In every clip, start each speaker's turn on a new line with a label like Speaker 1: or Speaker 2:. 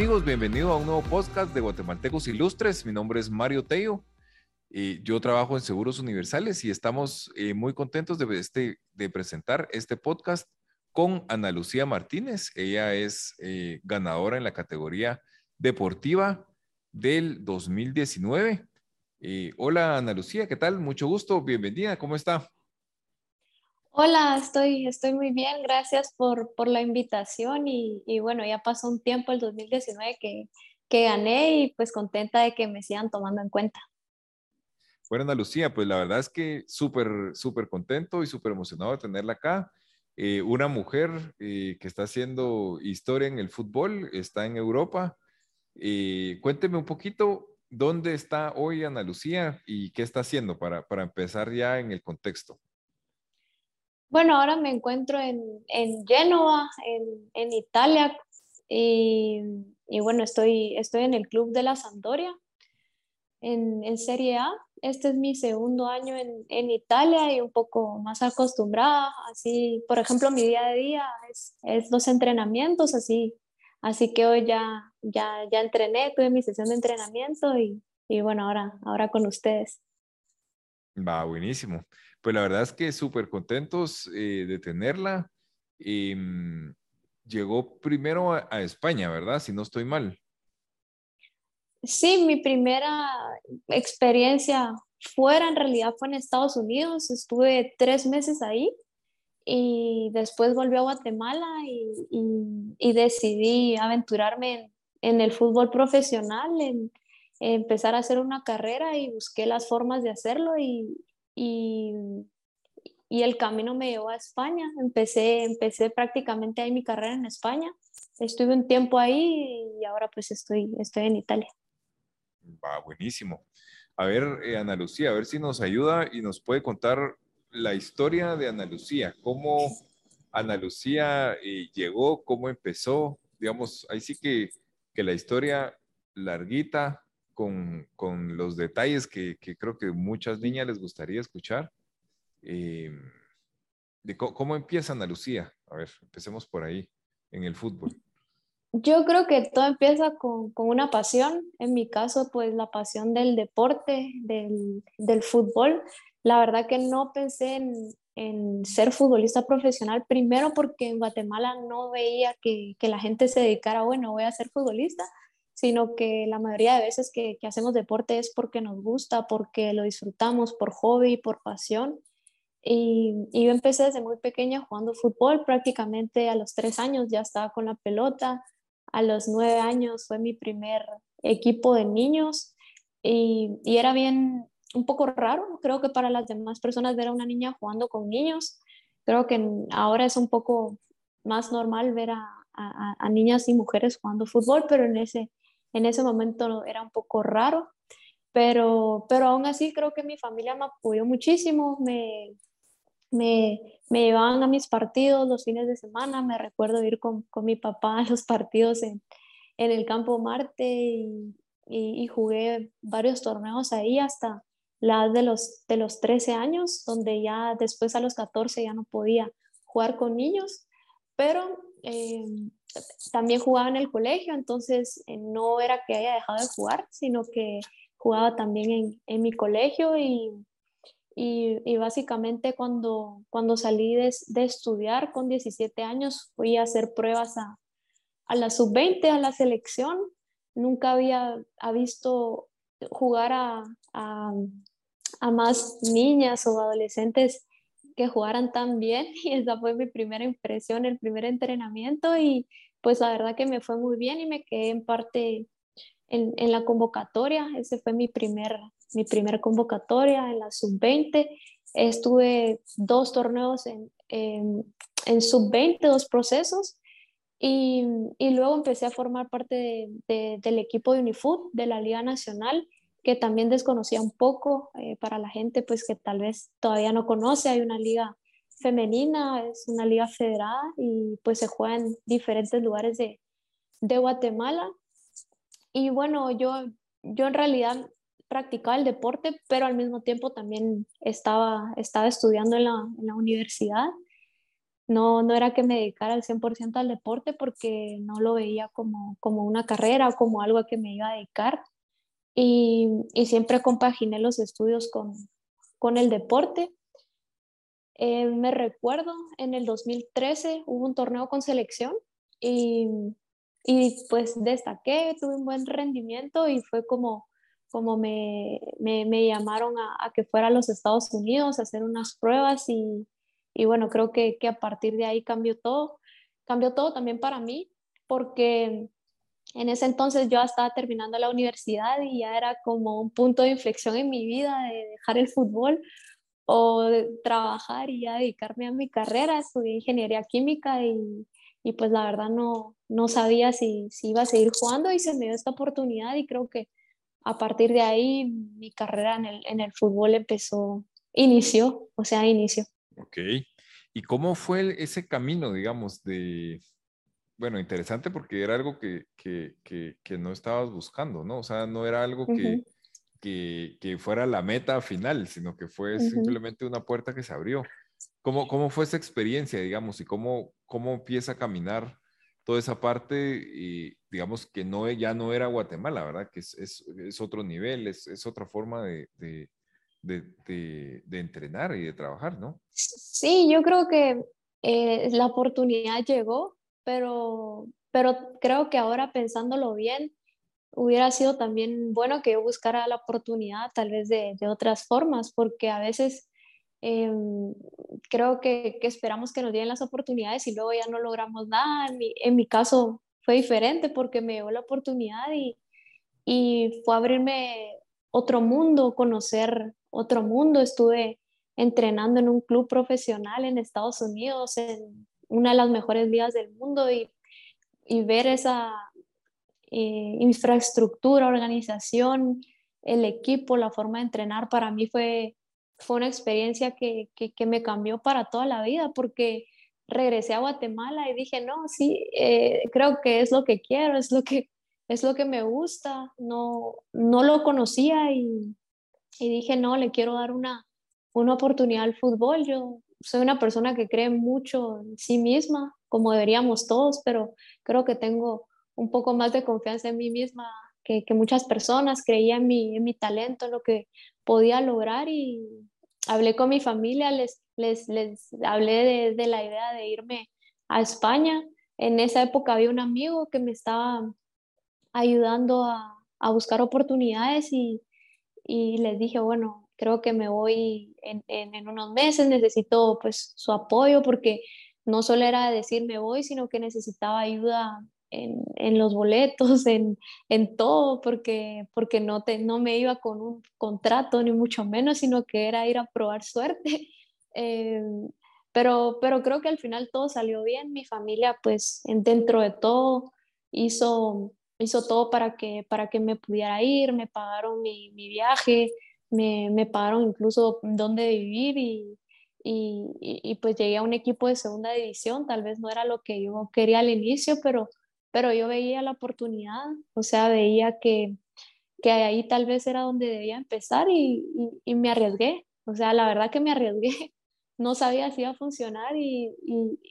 Speaker 1: amigos? Bienvenido a un nuevo podcast de Guatemaltecos Ilustres. Mi nombre es Mario Tello. y yo trabajo en Seguros Universales y estamos eh, muy contentos de, este, de presentar este podcast con Ana Lucía Martínez. Ella es eh, ganadora en la categoría deportiva del 2019. Eh, hola Ana Lucía, ¿qué tal? Mucho gusto, bienvenida, ¿cómo está?
Speaker 2: Hola, estoy, estoy muy bien, gracias por, por la invitación y, y, bueno, ya pasó un tiempo el 2019 que, que gané y pues contenta de que me sigan tomando en cuenta.
Speaker 1: Bueno, Ana Lucía, pues la verdad es que súper, súper contento y súper emocionado de tenerla acá. Eh, una mujer eh, que está haciendo historia en el fútbol, está en Europa. Eh, cuénteme un poquito dónde está hoy Ana Lucía y qué está haciendo para, para empezar ya en el contexto.
Speaker 2: Bueno, ahora me encuentro en, en Génova, en, en Italia, y, y, bueno, estoy, estoy en el club de la Sampdoria, en, en Serie A. Este es mi segundo año en, en, Italia y un poco más acostumbrada. Así, por ejemplo, mi día a día es, es los entrenamientos, así, así que hoy ya, ya, ya entrené, tuve mi sesión de entrenamiento y, y bueno, ahora, ahora con ustedes.
Speaker 1: Va, buenísimo. Pues la verdad es que súper contentos eh, de tenerla. Eh, llegó primero a, España, ¿verdad? Si no estoy mal.
Speaker 2: Sí, mi primera experiencia fuera en realidad fue en Estados Unidos. Estuve tres meses ahí y después volví a Guatemala y, y, decidí aventurarme en, el fútbol profesional, empezar a hacer una carrera y busqué las formas de hacerlo y, y, y, el camino me llevó a España. Empecé, empecé prácticamente ahí mi carrera en España. Estuve un tiempo ahí y ahora pues estoy, estoy en Italia.
Speaker 1: Va, buenísimo. A ver, eh, Ana Lucía, a ver si nos ayuda y nos puede contar la historia de Ana Lucía, cómo Ana Lucía eh, llegó, cómo empezó, digamos, ahí sí que, que la historia larguita, con, con los detalles que, que, creo que muchas niñas les gustaría escuchar. Eh, de cómo, empieza Ana Lucía. A ver, empecemos por ahí, en el fútbol.
Speaker 2: Yo creo que todo empieza con, con una pasión. En mi caso, pues la pasión del deporte, del, del fútbol. La verdad que no pensé en, en, ser futbolista profesional, primero porque en Guatemala no veía que, que la gente se dedicara, bueno, voy a ser futbolista, sino que la mayoría de veces que, que, hacemos deporte es porque nos gusta, porque lo disfrutamos, por hobby, por pasión. Y, y, yo empecé desde muy pequeña jugando fútbol, prácticamente a los tres años ya estaba con la pelota, a los nueve años fue mi primer equipo de niños y, y era bien, un poco raro, creo que para las demás personas ver a una niña jugando con niños, creo que ahora es un poco más normal ver a, a, a niñas y mujeres jugando fútbol, pero en ese, en ese momento era un poco raro, pero, pero aún así creo que mi familia me apoyó muchísimo, me, me, me llevaban a mis partidos los fines de semana, me recuerdo ir con, con mi papá a los partidos en, en el campo Marte y, y, y, jugué varios torneos ahí hasta la de los, de los 13 años, donde ya después a los 14 ya no podía jugar con niños, pero eh, también jugaba en el colegio, entonces eh, no era que haya dejado de jugar, sino que jugaba también en, en mi colegio y, y, y, básicamente cuando, cuando salí de, de, estudiar con 17 años fui a hacer pruebas a, a la sub-20, a la selección. Nunca había visto jugar a, a, a más niñas o adolescentes que jugaran tan bien y esa fue mi primera impresión, el primer entrenamiento y pues la verdad que me fue muy bien y me quedé en parte en, en la convocatoria, ese fue mi primer, mi primer convocatoria en la sub-20, estuve dos torneos en, en, en sub-20, dos procesos y, y, luego empecé a formar parte de, de, del equipo de Unifood, de la Liga Nacional que también desconocía un poco eh, para la gente pues que tal vez todavía no conoce. Hay una liga femenina, es una liga federada y pues se juega en diferentes lugares de, de Guatemala. Y bueno, yo, yo en realidad practicaba el deporte, pero al mismo tiempo también estaba, estaba estudiando en la, universidad. no, no era que me dedicara al 100% al deporte porque no lo veía como, como una carrera o como algo a que me iba a dedicar. Y, y siempre compaginé los estudios con, con el deporte. Eh, me recuerdo, en el 2013 hubo un torneo con selección y, y pues destaqué, tuve un buen rendimiento y fue como, como me, me, me llamaron a, a, que fuera a los Estados Unidos a hacer unas pruebas y, y bueno, creo que, que, a partir de ahí cambió todo. Cambió todo también para mí, porque en ese entonces yo estaba terminando la universidad y ya era como un punto de inflexión en mi vida de dejar el fútbol o trabajar y ya dedicarme a mi carrera. Estudié ingeniería química y, y pues la verdad no, no sabía si, si iba a seguir jugando y se me dio esta oportunidad y creo que a partir de ahí mi carrera en el, en el fútbol empezó, inició, o sea, inició.
Speaker 1: Ok. ¿Y cómo fue ese camino, digamos, de, bueno, interesante porque era algo que, que, que, que no estabas buscando, ¿no? O sea, no era algo que, que, que, fuera la meta final, sino que fue simplemente una puerta que se abrió. ¿Cómo, ¿Cómo fue esa experiencia, digamos, y cómo, cómo empieza a caminar toda esa parte, y, digamos, que no, ya no era Guatemala, ¿verdad? Que es, es, es otro nivel, es, es otra forma de, de, de, de, entrenar y de trabajar, ¿no?
Speaker 2: Sí, yo creo que eh, la oportunidad llegó, pero, pero creo que ahora pensándolo bien, hubiera sido también bueno que yo buscara la oportunidad tal vez de, de otras formas, porque a veces eh, creo que, que, esperamos que nos den las oportunidades y luego ya no logramos nada. En mi, en mi caso fue diferente porque me dio la oportunidad y, y fue abrirme otro mundo, conocer otro mundo. Estuve entrenando en un club profesional en Estados Unidos, en una de las mejores ligas del mundo y, y ver esa eh, infraestructura, organización, el equipo, la forma de entrenar, para mí fue, fue una experiencia que, que, me cambió para toda la vida porque regresé a Guatemala y dije, no, sí, eh, creo que es lo que quiero, es lo que, es lo que me gusta, no, no lo conocía y, y dije, no, le quiero dar una, una oportunidad al fútbol. Yo soy una persona que cree mucho en sí misma, como deberíamos todos, pero creo que tengo un poco más de confianza en mí misma que, muchas personas. Creía en mi, en mi talento, en lo que podía lograr y hablé con mi familia, les, les, les hablé de, de la idea de irme a España. En esa época había un amigo que me estaba ayudando a, a buscar oportunidades y, y les dije, bueno, creo que me voy en, en, unos meses, necesito pues su apoyo porque no solo era decir me voy, sino que necesitaba ayuda en, en los boletos, en, en, todo, porque, porque no, te, no me iba con un contrato, ni mucho menos, sino que era ir a probar suerte. Eh, pero, pero creo que al final todo salió bien, mi familia pues dentro de todo hizo hizo todo para que, para que me pudiera ir, me pagaron mi, mi viaje, me, me, pagaron incluso dónde vivir y, y, y, pues llegué a un equipo de segunda división, tal vez no era lo que yo quería al inicio, pero, pero yo veía la oportunidad, o sea, veía que, que ahí tal vez era donde debía empezar y, y, me arriesgué, o sea, la verdad que me arriesgué, no sabía si iba a funcionar y,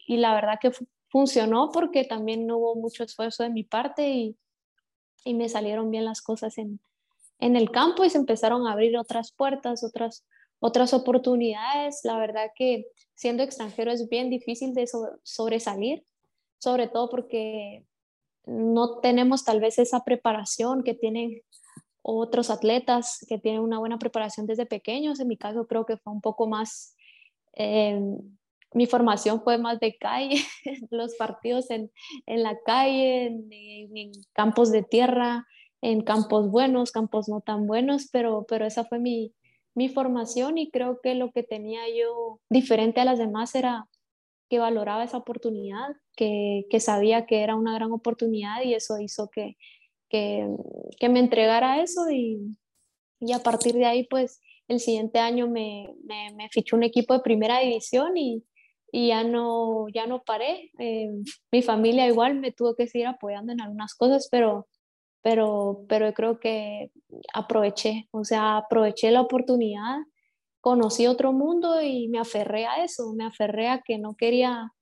Speaker 2: y la verdad que funcionó porque también no hubo mucho esfuerzo de mi parte y, y me salieron bien las cosas en, en el campo y se empezaron a abrir otras puertas, otras, otras oportunidades. La verdad que siendo extranjero es bien difícil de sobresalir, sobre todo porque no tenemos tal vez esa preparación que tienen otros atletas que tienen una buena preparación desde pequeños. En mi caso creo que fue un poco más eh, mi formación fue más de calle, los partidos en, en la calle, en, en, campos de tierra, en campos buenos, campos no tan buenos, pero, pero esa fue mi, mi formación y creo que lo que tenía yo diferente a las demás era que valoraba esa oportunidad, que, que sabía que era una gran oportunidad y eso hizo que, que, que me entregara eso y, y, a partir de ahí pues el siguiente año me, me, me fichó un equipo de primera división y, y ya no, ya no paré. Eh, mi familia igual me tuvo que seguir apoyando en algunas cosas, pero, pero, pero creo que aproveché, o sea, aproveché la oportunidad, conocí otro mundo y me aferré a eso, me aferré a que no quería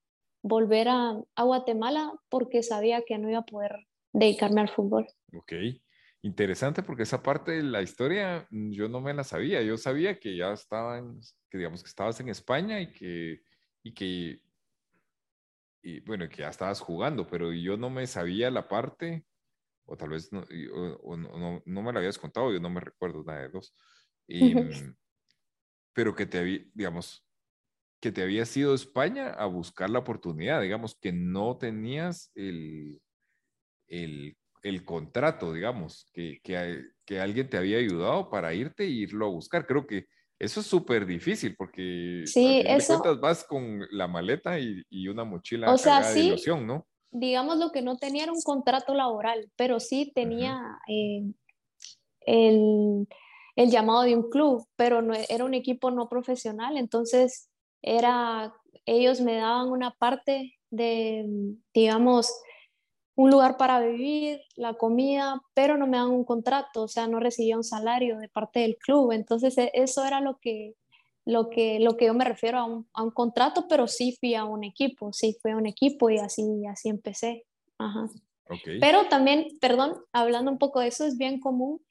Speaker 2: volver a, Guatemala porque sabía que no iba a poder dedicarme al fútbol.
Speaker 1: Ok, interesante porque esa parte de la historia mm, yo no me la sabía. Yo sabía que ya estaban, que digamos que estabas en España y que, y que, y bueno, que ya estabas jugando, pero yo no me sabía la parte, o tal vez no, o, no, no, me la habías contado, yo no me recuerdo nada de dos. Mm, pero que te había, digamos, que te había ido a España a buscar la oportunidad, digamos, que no tenías el, el, el contrato, digamos, que, que, que, alguien te había ayudado para irte e irlo a buscar. Creo que eso es súper difícil porque
Speaker 2: sí, eso...
Speaker 1: vas con la maleta y, y una mochila o sea, sí, de ilusión, ¿no?
Speaker 2: Digamos lo que no tenía era un contrato laboral, pero sí tenía eh, el, el, llamado de un club, pero no, era un equipo no profesional, entonces era, ellos me daban una parte de, digamos, un lugar para vivir, la comida, pero no me dan un contrato, o sea, no recibía un salario de parte del club. Entonces, e, eso era lo que, lo que, lo que yo me refiero a un, a un contrato, pero sí fui a un equipo, sí fui a un equipo y así, así empecé. Ajá. Pero también, perdón, hablando un poco de eso, es bien común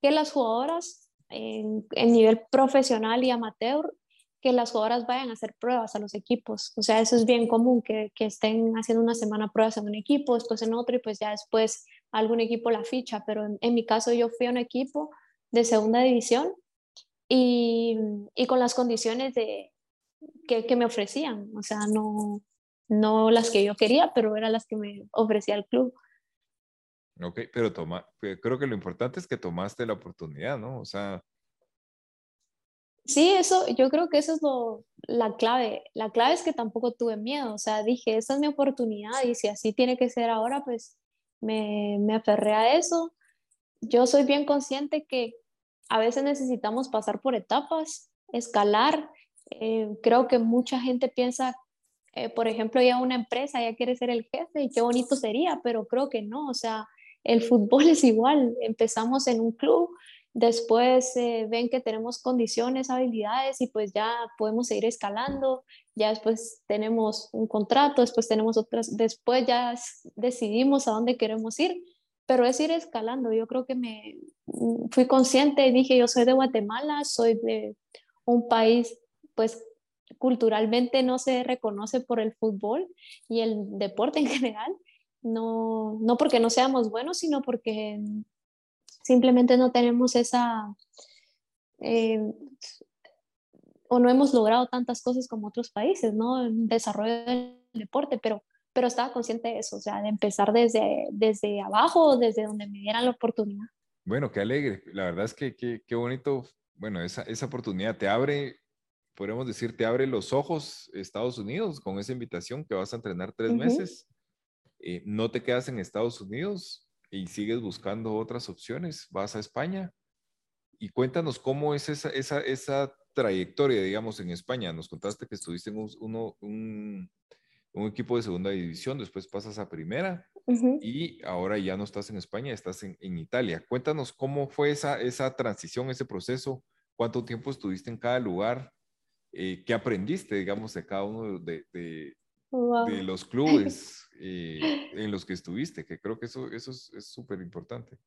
Speaker 2: que las jugadoras en, en nivel profesional y amateur que las jugadoras vayan a hacer pruebas a los equipos. O sea, eso es bien común, que, que, estén haciendo una semana pruebas en un equipo, después en otro y pues ya después algún equipo la ficha. Pero en, mi caso yo fui a un equipo de segunda división y, y con las condiciones de, que, que, me ofrecían. O sea, no, no las que yo quería, pero eran las que me ofrecía el club.
Speaker 1: Ok, pero toma, creo que lo importante es que tomaste la oportunidad, ¿no? O sea,
Speaker 2: Sí, eso, yo creo que eso es lo, la clave. La clave es que tampoco tuve miedo, o sea, dije, esta es mi oportunidad y si así tiene que ser ahora, pues me, me aferré a eso. Yo soy bien consciente que a veces necesitamos pasar por etapas, escalar. Eh, creo que mucha gente piensa, eh, por ejemplo, ya una empresa ya quiere ser el jefe y qué bonito sería, pero creo que no, o sea, el fútbol es igual. Empezamos en un club, después eh, ven que tenemos condiciones, habilidades y pues ya podemos seguir escalando, ya después tenemos un contrato, después tenemos otras, después ya decidimos a dónde queremos ir, pero es ir escalando. Yo creo que me mm, fui consciente y dije, yo soy de Guatemala, soy de un país pues culturalmente no se reconoce por el fútbol y el deporte en general, no, no porque no seamos buenos, sino porque simplemente no tenemos esa, eh, o no hemos logrado tantas cosas como otros países, ¿no? En desarrollo del deporte, pero, pero estaba consciente de eso, o sea, de empezar desde, desde abajo, desde donde me dieran la oportunidad.
Speaker 1: Bueno, qué alegre. La verdad es que qué bonito, bueno, esa, esa oportunidad te abre, podemos decir, te abre los ojos Estados Unidos con esa invitación que vas a entrenar tres meses. Eh, no te quedas en Estados Unidos, y sigues buscando otras opciones, vas a España y cuéntanos cómo es esa, esa, esa trayectoria, digamos, en España. Nos contaste que estuviste en un, uno, un, un equipo de segunda división, después pasas a primera y ahora ya no estás en España, estás en, en, Italia. Cuéntanos cómo fue esa, esa transición, ese proceso, cuánto tiempo estuviste en cada lugar, eh, qué aprendiste, digamos, de cada uno de, de, de los clubes eh, en los que estuviste, que creo que eso, eso es súper importante.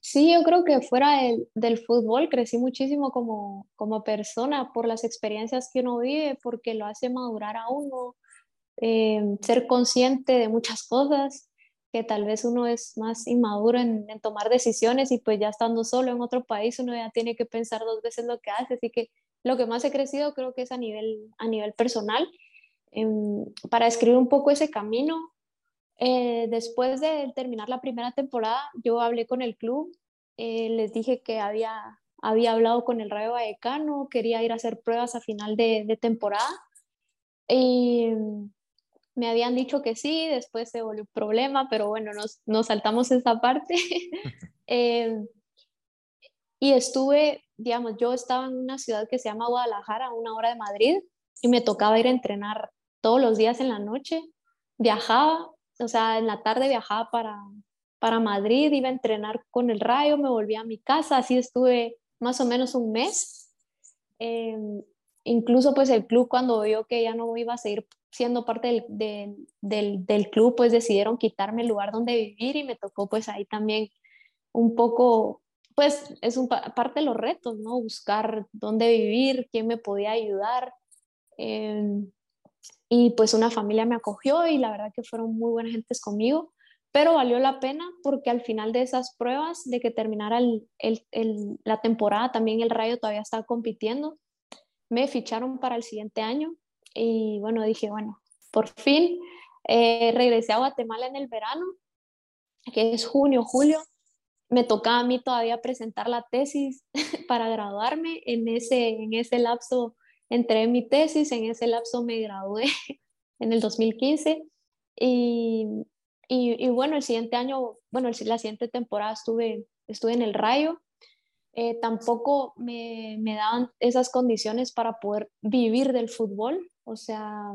Speaker 2: Sí, yo creo que fuera del, del, fútbol crecí muchísimo como, como persona por las experiencias que uno vive, porque lo hace madurar a uno, eh, ser consciente de muchas cosas, que tal vez uno es más inmaduro en, en, tomar decisiones y pues ya estando solo en otro país uno ya tiene que pensar dos veces lo que hace, así que lo que más he crecido creo que es a nivel, a nivel personal Em, para escribir un poco ese camino. Eh, después de terminar la primera temporada, yo hablé con el club, eh, les dije que había, había hablado con el Rayo Vallecano, quería ir a hacer pruebas a final de, de temporada y me habían dicho que sí, después se volvió un problema, pero bueno, nos, nos saltamos esa parte. eh, y estuve, digamos, yo estaba en una ciudad que se llama Guadalajara, a una hora de Madrid, y me tocaba ir a entrenar todos los días en la noche. Viajaba, o sea, en la tarde viajaba para, para Madrid, iba a entrenar con el Rayo, me volví a mi casa, así estuve más o menos un mes. Em, incluso pues el club cuando vio que ya no iba a seguir siendo parte del, del, del, club, pues decidieron quitarme el lugar donde vivir y me tocó pues ahí también un poco, pues es un, parte de los retos, ¿no? Buscar dónde vivir, quién me podía ayudar. Em, y pues una familia me acogió y la verdad que fueron muy buenas gentes conmigo, pero valió la pena porque al final de esas pruebas, de que terminara el, el, la temporada, también el Rayo todavía estaba compitiendo, me ficharon para el siguiente año y bueno, dije, bueno, por fin eh, regresé a Guatemala en el verano, que es junio, julio. Me tocaba a mí todavía presentar la tesis para graduarme. En ese, en ese lapso entré en mi tesis, en ese lapso me gradué en el 2015. Y, y, y bueno, el siguiente año, bueno, la siguiente temporada estuve, estuve en el Rayo. Eh, tampoco me, me daban esas condiciones para poder vivir del fútbol. O sea,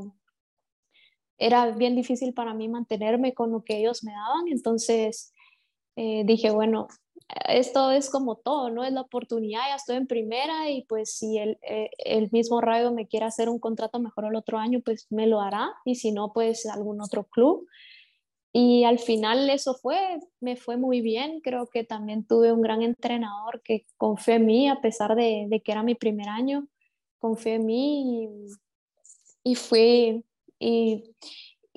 Speaker 2: era bien difícil para mí mantenerme con lo que ellos me daban. Entonces eh, dije, bueno, esto es como todo, ¿no? Es la oportunidad, ya estoy en primera y pues si el, eh, el mismo Rayo me quiere hacer un contrato mejor el otro año, pues me lo hará y si no, pues algún otro club. Y al final eso fue, me fue muy bien. Creo que también tuve un gran entrenador que confió en mí a pesar de, de que era mi primer año. Confió en mí y y fue, y,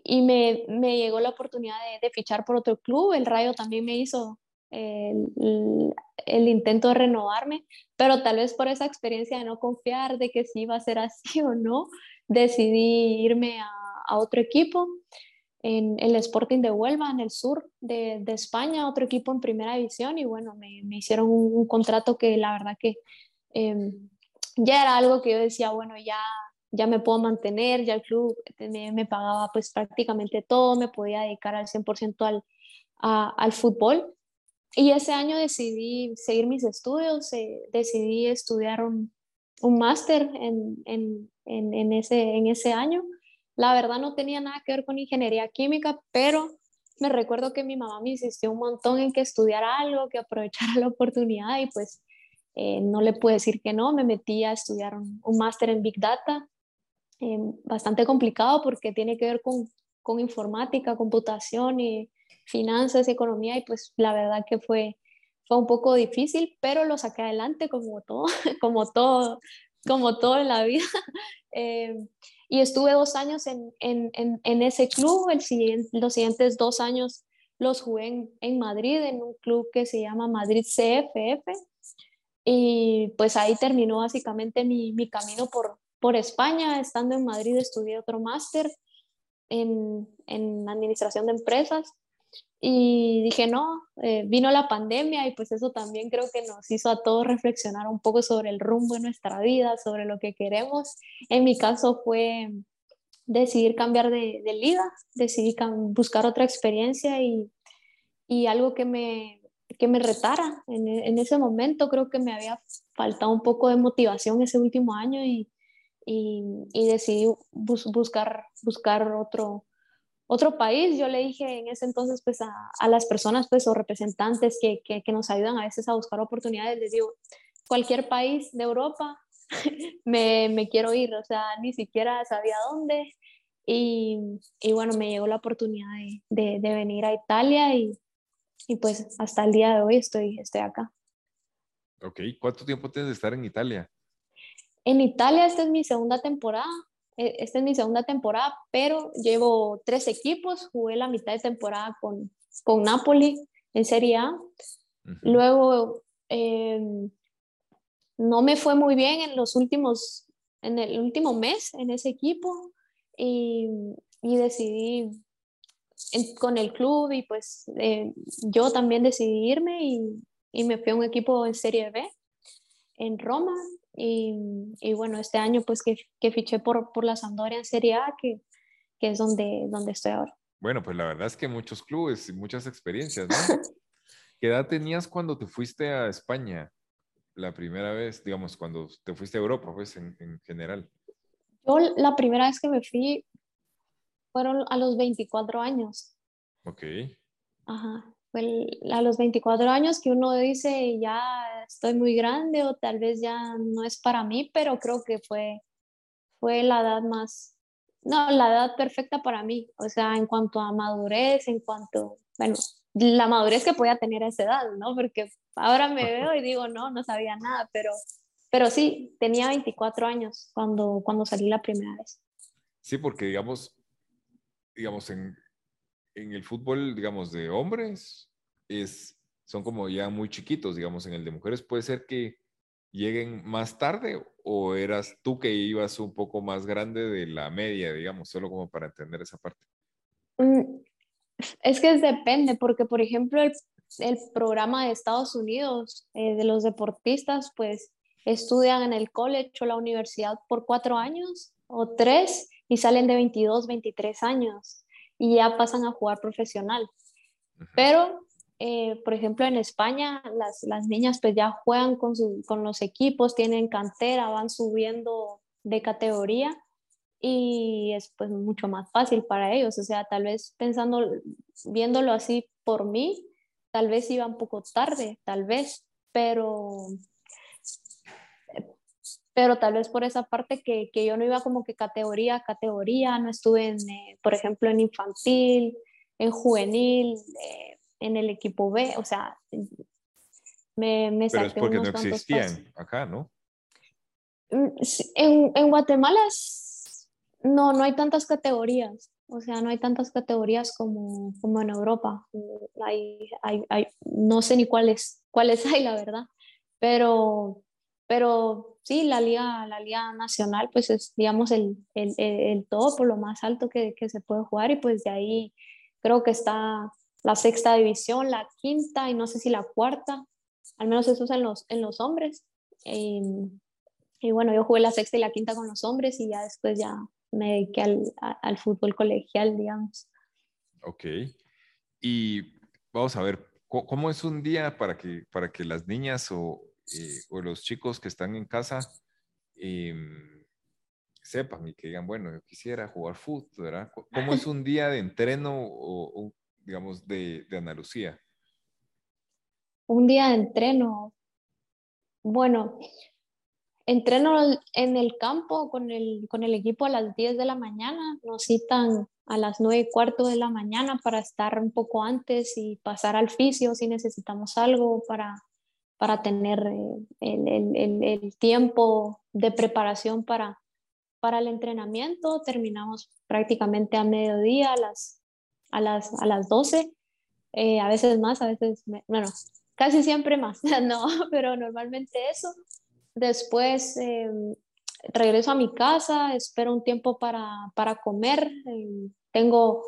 Speaker 2: y me, me, llegó la oportunidad de, de, fichar por otro club. El Rayo también me hizo el, el, intento de renovarme, pero tal vez por esa experiencia de no confiar de que si iba a ser así o no, decidí irme a, a otro equipo en el Sporting de Huelva, en el sur de, de, España, otro equipo en primera división y bueno, me, me hicieron un, un, contrato que la verdad que eh, ya era algo que yo decía, bueno, ya ya me puedo mantener, ya el club me, me pagaba pues prácticamente todo, me podía dedicar al 100% al, al fútbol. Y ese año decidí seguir mis estudios, eh, decidí estudiar un, un máster en, en, en, ese, en ese año. La verdad no tenía nada que ver con ingeniería química, pero me recuerdo que mi mamá me insistió un montón en que estudiara algo, que aprovechara la oportunidad y pues eh, no le pude decir que no, me metí a estudiar un, un máster en Big Data eh, bastante complicado porque tiene que ver con, con, informática, computación y finanzas, economía y pues la verdad que fue, fue un poco difícil, pero lo saqué adelante como todo, como todo, como todo en la vida. Eh, y estuve dos años en, en, en, ese club, el siguiente, los siguientes dos años los jugué en, Madrid, en un club que se llama Madrid CFF. Y pues ahí terminó básicamente mi, mi camino por, por España, estando en Madrid estudié otro máster en, en, administración de empresas y dije, no, eh, vino la pandemia y pues eso también creo que nos hizo a todos reflexionar un poco sobre el rumbo de nuestra vida, sobre lo que queremos. En mi caso fue decidir cambiar de, de liga, decidí buscar otra experiencia y, y algo que me, que me retara. En, en, ese momento creo que me había faltado un poco de motivación ese último año y, y, y decidí buscar, buscar otro, otro país. Yo le dije en ese entonces pues a, a las personas pues o representantes que, que, que, nos ayudan a veces a buscar oportunidades, les digo, cualquier país de Europa me, me, quiero ir, o sea, ni siquiera sabía dónde. Y, y bueno, me llegó la oportunidad de, de, de venir a Italia y, y, pues hasta el día de hoy estoy, estoy acá.
Speaker 1: Ok, ¿cuánto tiempo tienes de estar en Italia?
Speaker 2: En Italia esta es mi segunda temporada, esta es mi segunda temporada, pero llevo tres equipos, jugué la mitad de temporada con, con Napoli en Serie A. Luego em, no me fue muy bien en los últimos, en el último mes en ese equipo y, y decidí con el club y pues eh, yo también decidí irme y, y me fui a un equipo en Serie B en Roma y, y, bueno, este año pues que, que fiché por, por la Sampdoria en Serie A, que, que es donde, donde estoy ahora.
Speaker 1: Bueno, pues la verdad es que muchos clubes y muchas experiencias, ¿no? ¿Qué edad tenías cuando te fuiste a España la primera vez, digamos, cuando te fuiste a Europa, pues en, en general?
Speaker 2: Yo la primera vez que me fui fueron a los 24 años.
Speaker 1: Ok.
Speaker 2: Ajá a los 24 años que uno dice ya estoy muy grande o tal vez ya no es para mí, pero creo que fue, fue la edad más, no, la edad perfecta para mí, o sea, en cuanto a madurez, en cuanto, bueno, la madurez que podía tener a esa edad, ¿no? Porque ahora me veo y digo, no, no sabía nada, pero, pero sí, tenía 24 años cuando, cuando salí la primera vez.
Speaker 1: Sí, porque digamos, digamos, en, en el fútbol, digamos, de hombres, es, son como ya muy chiquitos, digamos, en el de mujeres puede ser que lleguen más tarde o eras tú que ibas un poco más grande de la media, digamos, solo como para entender esa parte?
Speaker 2: Mm, es que depende, porque por ejemplo el, el programa de Estados Unidos eh, de los deportistas, pues estudian en el college o la universidad por cuatro años o tres y salen de 22, 23 años y ya pasan a jugar profesional. Pero eh, por ejemplo, en España las, las niñas pues ya juegan con, su, con los equipos, tienen cantera, van subiendo de categoría y es pues mucho más fácil para ellos. O sea, tal vez pensando, viéndolo así por mí, tal vez iba un poco tarde, tal vez, pero pero tal vez por esa parte que, que yo no iba como que categoría a categoría, no estuve en, eh, por ejemplo, en infantil, en juvenil, eh, en el equipo B, o sea, me, me
Speaker 1: Pero es porque no existían acá, ¿no?
Speaker 2: Mm, en, en Guatemala no, no hay tantas categorías, o sea, no hay tantas categorías como, como en Europa. Hay, hay, hay, no sé ni cuáles, cuáles hay, la verdad, pero, pero sí, la liga, la liga nacional, pues es, digamos, el, el, el, todo por lo más alto que, que se puede jugar y pues de ahí creo que está la sexta división, la quinta y no sé si la cuarta, al menos eso es en los, en los hombres. Y, y, bueno, yo jugué la sexta y la quinta con los hombres y ya después ya me dediqué al, al fútbol colegial, digamos.
Speaker 1: Ok. Y vamos a ver, ¿cómo es un día para que, para que las niñas o, eh, o los chicos que están en casa eh, sepan y que digan, bueno, yo quisiera jugar fútbol, ¿verdad? ¿Cómo es un día de entreno o, o digamos, de, de Ana Lucía?
Speaker 2: Un día de entreno. Bueno, entreno en el campo con el, con el equipo a las 10 de la mañana. Nos citan a las 9 y cuarto de la mañana para estar un poco antes y pasar al fisio si necesitamos algo para, para tener eh, el, el, el, tiempo de preparación para, para el entrenamiento. Terminamos prácticamente a mediodía, a las a las, a las 12, eh, a veces más, a veces, bueno, casi siempre más, no, pero normalmente eso. Después em, regreso a mi casa, espero un tiempo para, para comer, em, tengo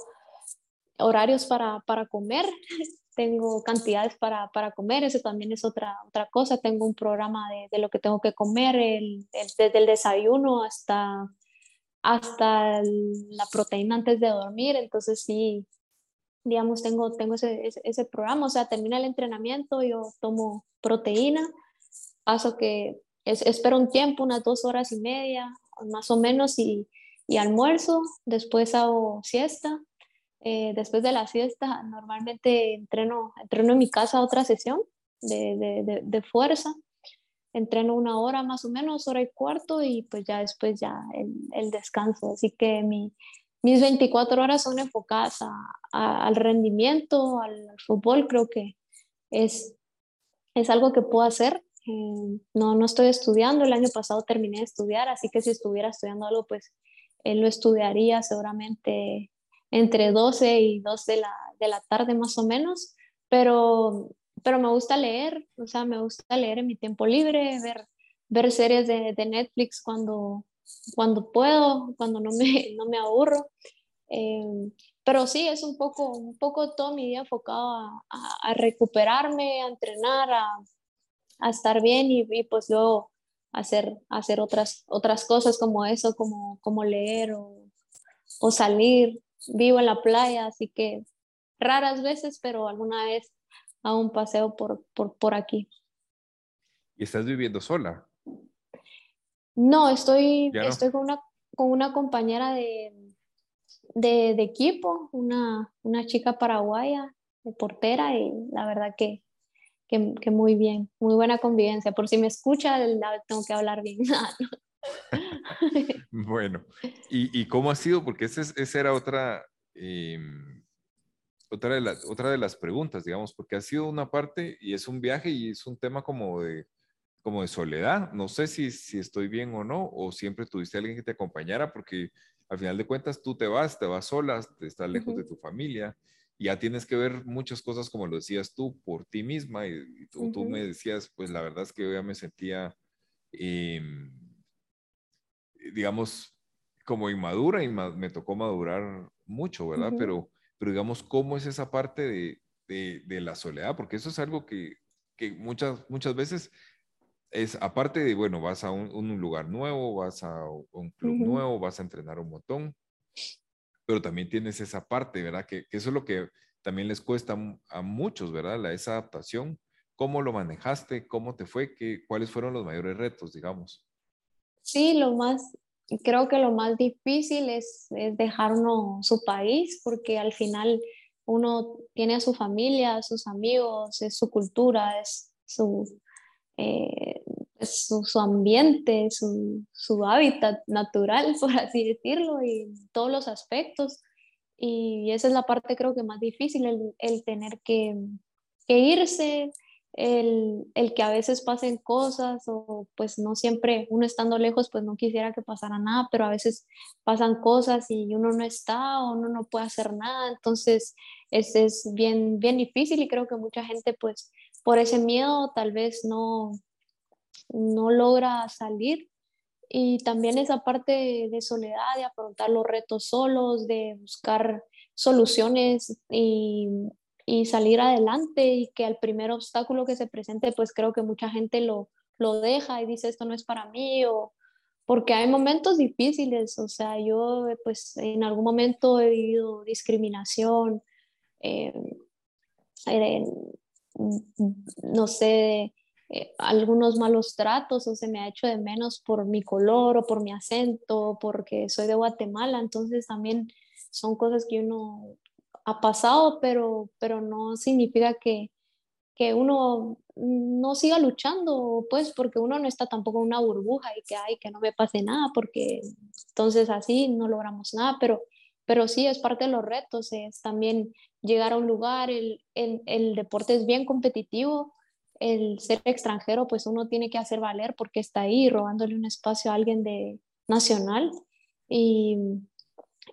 Speaker 2: horarios para, para comer, tengo cantidades para, para, comer, eso también es otra, otra cosa, tengo un programa de, de lo que tengo que comer, el, desde el desayuno hasta hasta la proteína antes de dormir, entonces sí, digamos, tengo, tengo ese, ese, programa, o sea, termina el entrenamiento, yo tomo proteína, paso que es, espero un tiempo, unas dos horas y media, más o menos, y, y almuerzo, después hago siesta, eh, después de la siesta normalmente entreno, entreno en mi casa otra sesión de, de, de fuerza, entreno una hora más o menos, hora y cuarto, y pues ya después ya el, el descanso. Así que mi, mis 24 horas son enfocadas a, al rendimiento, al, fútbol, creo que es, es algo que puedo hacer. Eh, no, no estoy estudiando, el año pasado terminé de estudiar, así que si estuviera estudiando algo, pues él lo estudiaría seguramente entre 12 y 2 de la, de la tarde más o menos, pero pero me gusta leer, o sea, me gusta leer en mi tiempo libre, ver, ver series de, de Netflix cuando, cuando puedo, cuando no me, no me aburro. Eh, pero sí, es un poco, un poco todo mi día enfocado a, recuperarme, a entrenar, a, a estar bien y, y, pues luego hacer, hacer otras, otras cosas como eso, como, como leer o, o salir. Vivo en la playa, así que raras veces, pero alguna vez a un paseo por, por, por aquí.
Speaker 1: ¿Y estás viviendo sola?
Speaker 2: No, estoy, estoy con, una, con una compañera de, de, de equipo, una, una, chica paraguaya, de portera, y la verdad que, que, que, muy bien, muy buena convivencia. Por si me escucha, tengo que hablar bien.
Speaker 1: bueno, ¿Y, cómo ha sido? Porque esa, esa era otra, em, otra, de otra de las preguntas, digamos, porque ha sido una parte y es un viaje y es un tema como de, como de soledad. No sé si, si estoy bien o no, o siempre tuviste alguien que te acompañara, porque al final de cuentas tú te vas, te vas sola, te estás lejos de tu familia y ya tienes que ver muchas cosas, como lo decías tú, por ti misma. Y, tú, tú, me decías, pues la verdad es que yo ya me sentía, em, digamos, como inmadura y me tocó madurar mucho, ¿verdad? pero, pero digamos, ¿cómo es esa parte de, de, de la soledad? Porque eso es algo que, que muchas, muchas veces es aparte de, bueno, vas a un, lugar nuevo, vas a un club nuevo, vas a entrenar un montón, pero también tienes esa parte, ¿verdad? Que, eso es lo que también les cuesta a muchos, ¿verdad? La, esa adaptación. ¿Cómo lo manejaste? ¿Cómo te fue? ¿Qué, ¿Cuáles fueron los mayores retos, digamos?
Speaker 2: Sí, lo más, creo que lo más difícil es, es dejar uno su país, porque al final uno tiene a su familia, a sus amigos, es su cultura, es su, eh, su, su, ambiente, su, su, hábitat natural, por así decirlo, y todos los aspectos. Y esa es la parte creo que más difícil, el, el tener que, que irse, el, el, que a veces pasen cosas o pues no siempre uno estando lejos pues no quisiera que pasara nada, pero a veces pasan cosas y uno no está o uno no puede hacer nada, entonces es, es bien, bien difícil y creo que mucha gente pues por ese miedo tal vez no, no logra salir. Y también esa parte de soledad, de afrontar los retos solos, de buscar soluciones y, y, salir adelante y que al primer obstáculo que se presente, pues creo que mucha gente lo, lo deja y dice esto no es para mí o porque hay momentos difíciles, o sea, yo pues en algún momento he vivido discriminación, eh, no sé, eh, algunos malos tratos o se me ha hecho de menos por mi color o por mi acento, porque soy de Guatemala, entonces también son cosas que uno ha pasado, pero, pero no significa que, que uno no siga luchando, pues porque uno no está tampoco en una burbuja y que, ay, que no me pase nada, porque entonces así no logramos nada, pero, pero sí es parte de los retos, es también llegar a un lugar, el, el, deporte es bien competitivo, el ser extranjero, pues uno tiene que hacer valer porque está ahí robándole un espacio a alguien de nacional y,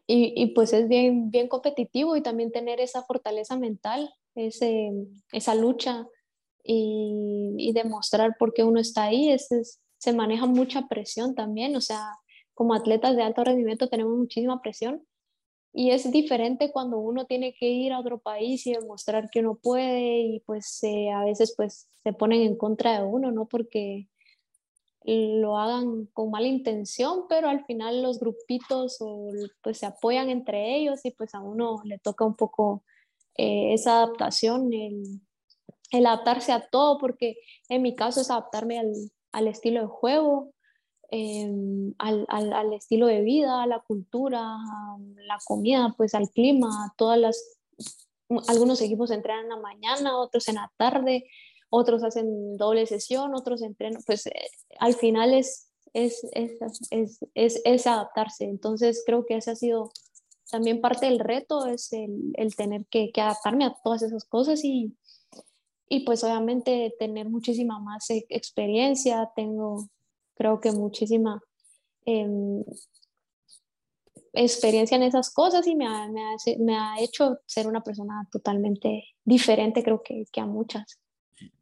Speaker 2: y, pues es bien, bien competitivo y también tener esa fortaleza mental, ese, esa lucha y, y, demostrar por qué uno está ahí, es, se maneja mucha presión también, o sea, como atletas de alto rendimiento tenemos muchísima presión y es diferente cuando uno tiene que ir a otro país y demostrar que uno puede y pues eh, a veces pues se ponen en contra de uno, ¿no? Porque lo hagan con mala intención, pero al final los grupitos o, pues se apoyan entre ellos y pues a uno le toca un poco eh, esa adaptación, el, adaptarse a todo, porque en mi caso es adaptarme al, al estilo de juego, Em, al, al, al, estilo de vida, a la cultura, a la comida, pues al clima, todas las, algunos equipos entrenan en la mañana, otros en la tarde, otros hacen doble sesión, otros entrenan, pues eh, al final es, es, es, es, es, adaptarse. Entonces creo que ese ha sido también parte del reto, es el, el tener que, que, adaptarme a todas esas cosas y, y pues obviamente tener muchísima más e, experiencia, tengo creo que muchísima em, experiencia en esas cosas y me ha, me, ha, me ha, hecho ser una persona totalmente diferente, creo que, que a muchas.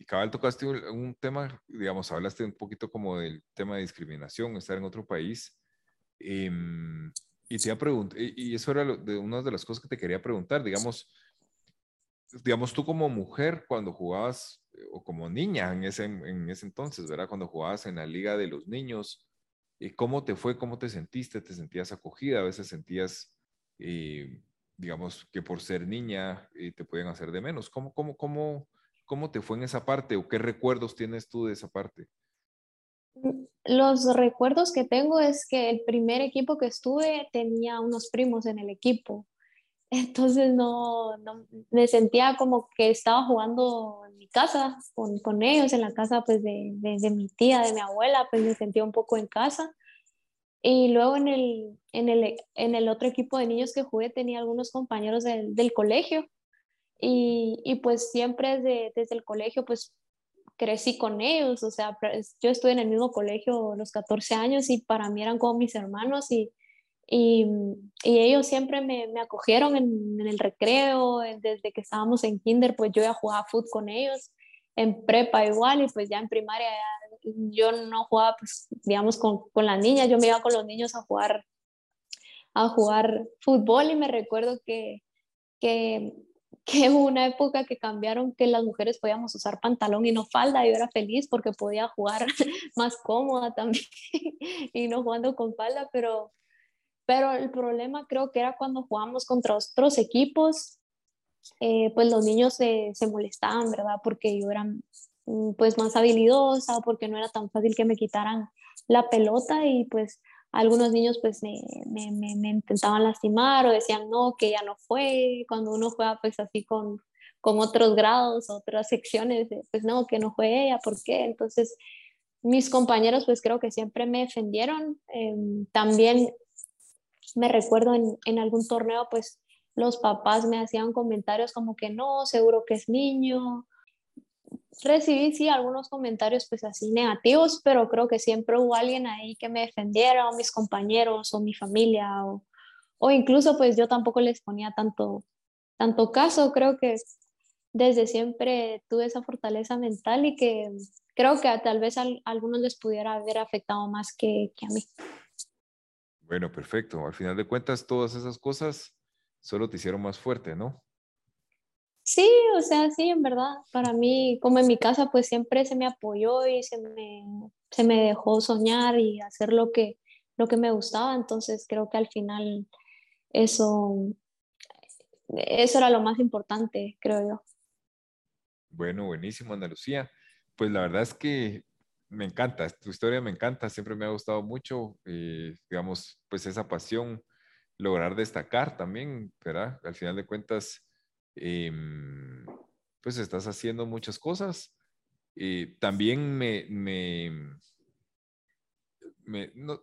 Speaker 1: Y, cabal, tocaste un, un, tema, digamos, hablaste un poquito como del tema de discriminación, estar en otro país. Eh, y te iba a preguntar, y eso era de una de las cosas que te quería preguntar, digamos, digamos tú como mujer cuando jugabas o como niña en ese, en ese entonces, ¿verdad? Cuando jugabas en la liga de los niños, eh, ¿cómo te fue? ¿Cómo te sentiste? ¿Te sentías acogida? A veces sentías, eh, digamos, que por ser niña eh, te pueden hacer de menos. ¿Cómo, cómo, cómo, ¿Cómo te fue en esa parte o qué recuerdos tienes tú de esa parte?
Speaker 2: Los recuerdos que tengo es que el primer equipo que estuve tenía unos primos en el equipo entonces no, no, me sentía como que estaba jugando en mi casa con, con ellos, en la casa pues de, de, mi tía, de mi abuela, pues me sentía un poco en casa. Y luego en el, en el, en el otro equipo de niños que jugué tenía algunos compañeros del, del colegio y, y, pues siempre desde, desde el colegio pues crecí con ellos, o sea, yo estuve en el mismo colegio los 14 años y para mí eran como mis hermanos y, y, y ellos siempre me, me acogieron en, en, el recreo, desde que estábamos en kinder, pues yo ya jugaba fútbol con ellos, en prepa igual y pues ya en primaria yo no jugaba, pues digamos, con, con las niñas, yo me iba con los niños a jugar a jugar fútbol y me recuerdo que, que que una época que cambiaron que las mujeres podíamos usar pantalón y no falda. Yo era feliz porque podía jugar más cómoda también y no jugando con falda, pero, pero el problema creo que era cuando jugamos contra otros equipos, eh, pues los niños se, se, molestaban, ¿verdad? Porque yo era mm, pues más habilidosa, porque no era tan fácil que me quitaran la pelota y pues algunos niños pues me, me, me, intentaban lastimar o decían no, que ya no fue, cuando uno juega pues así con, con otros grados, otras secciones, pues no, que no fue ella, ¿por qué? Entonces mis compañeros pues creo que siempre me defendieron, em, también me recuerdo en, en algún torneo pues los papás me hacían comentarios como que no, seguro que es niño, recibí sí algunos comentarios pues así negativos, pero creo que siempre hubo alguien ahí que me defendiera, o mis compañeros, o mi familia, o, o incluso pues yo tampoco les ponía tanto, tanto caso, creo que desde siempre tuve esa fortaleza mental y que creo que tal vez a, algunos les pudiera haber afectado más que, que a mí.
Speaker 1: Bueno, perfecto. Al final de cuentas, todas esas cosas solo te hicieron más fuerte, ¿no?
Speaker 2: Sí, o sea, sí, en verdad, para mí, como en mi casa, pues siempre se me apoyó y se me, se me dejó soñar y hacer lo que, lo que me gustaba, entonces creo que al final eso, eso era lo más importante, creo yo.
Speaker 1: Bueno, buenísimo, Ana Lucía. Pues la verdad es que me encanta, tu historia me encanta, siempre me ha gustado mucho, eh, digamos, pues esa pasión, lograr destacar también, ¿verdad? Al final de cuentas Em, pues estás haciendo muchas cosas. Eh, también me, me, me no,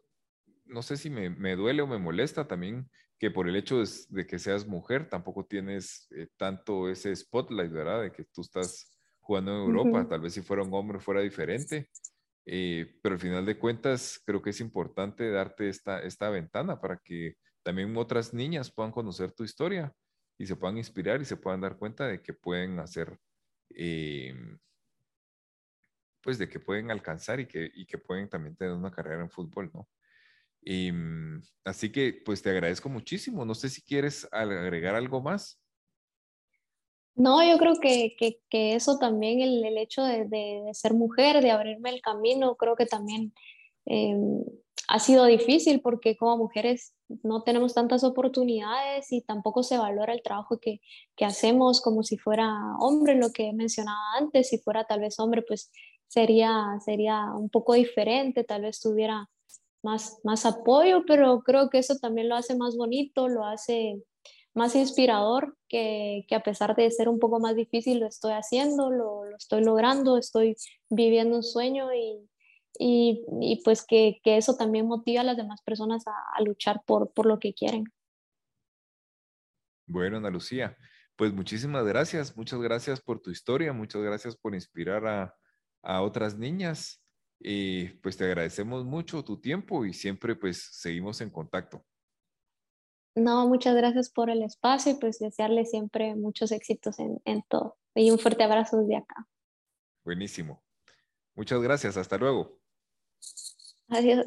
Speaker 1: no, sé si me, me, duele o me molesta también que por el hecho de, que seas mujer tampoco tienes eh, tanto ese spotlight, ¿verdad? De que tú estás jugando en Europa. Tal vez si fuera un hombre fuera diferente. Eh, pero al final de cuentas creo que es importante darte esta, esta ventana para que también otras niñas puedan conocer tu historia y se puedan inspirar y se puedan dar cuenta de que pueden hacer, eh, pues de que pueden alcanzar y que, y que pueden también tener una carrera en fútbol, ¿no? Y, mm, así que pues te agradezco muchísimo. No sé si quieres agregar algo más.
Speaker 2: No, yo creo que, que, eso también, el, el hecho de, de, ser mujer, de abrirme el camino, creo que también eh, ha sido difícil porque como mujeres no tenemos tantas oportunidades y tampoco se valora el trabajo que, que, hacemos como si fuera hombre, lo que mencionaba antes, si fuera tal vez hombre, pues sería, sería un poco diferente, tal vez tuviera más, más apoyo, pero creo que eso también lo hace más bonito, lo hace más inspirador, que, que a pesar de ser un poco más difícil, lo estoy haciendo, lo, lo estoy logrando, estoy viviendo un sueño y, y, y pues que, que, eso también motiva a las demás personas a, a, luchar por, por lo que quieren.
Speaker 1: Bueno, Ana Lucía, pues muchísimas gracias, muchas gracias por tu historia, muchas gracias por inspirar a, a otras niñas y pues te agradecemos mucho tu tiempo y siempre pues seguimos en contacto.
Speaker 2: No, muchas gracias por el espacio y pues desearle siempre muchos éxitos en, en todo. Y un fuerte abrazo desde acá.
Speaker 1: Buenísimo. Muchas gracias. Hasta luego.
Speaker 2: Adiós.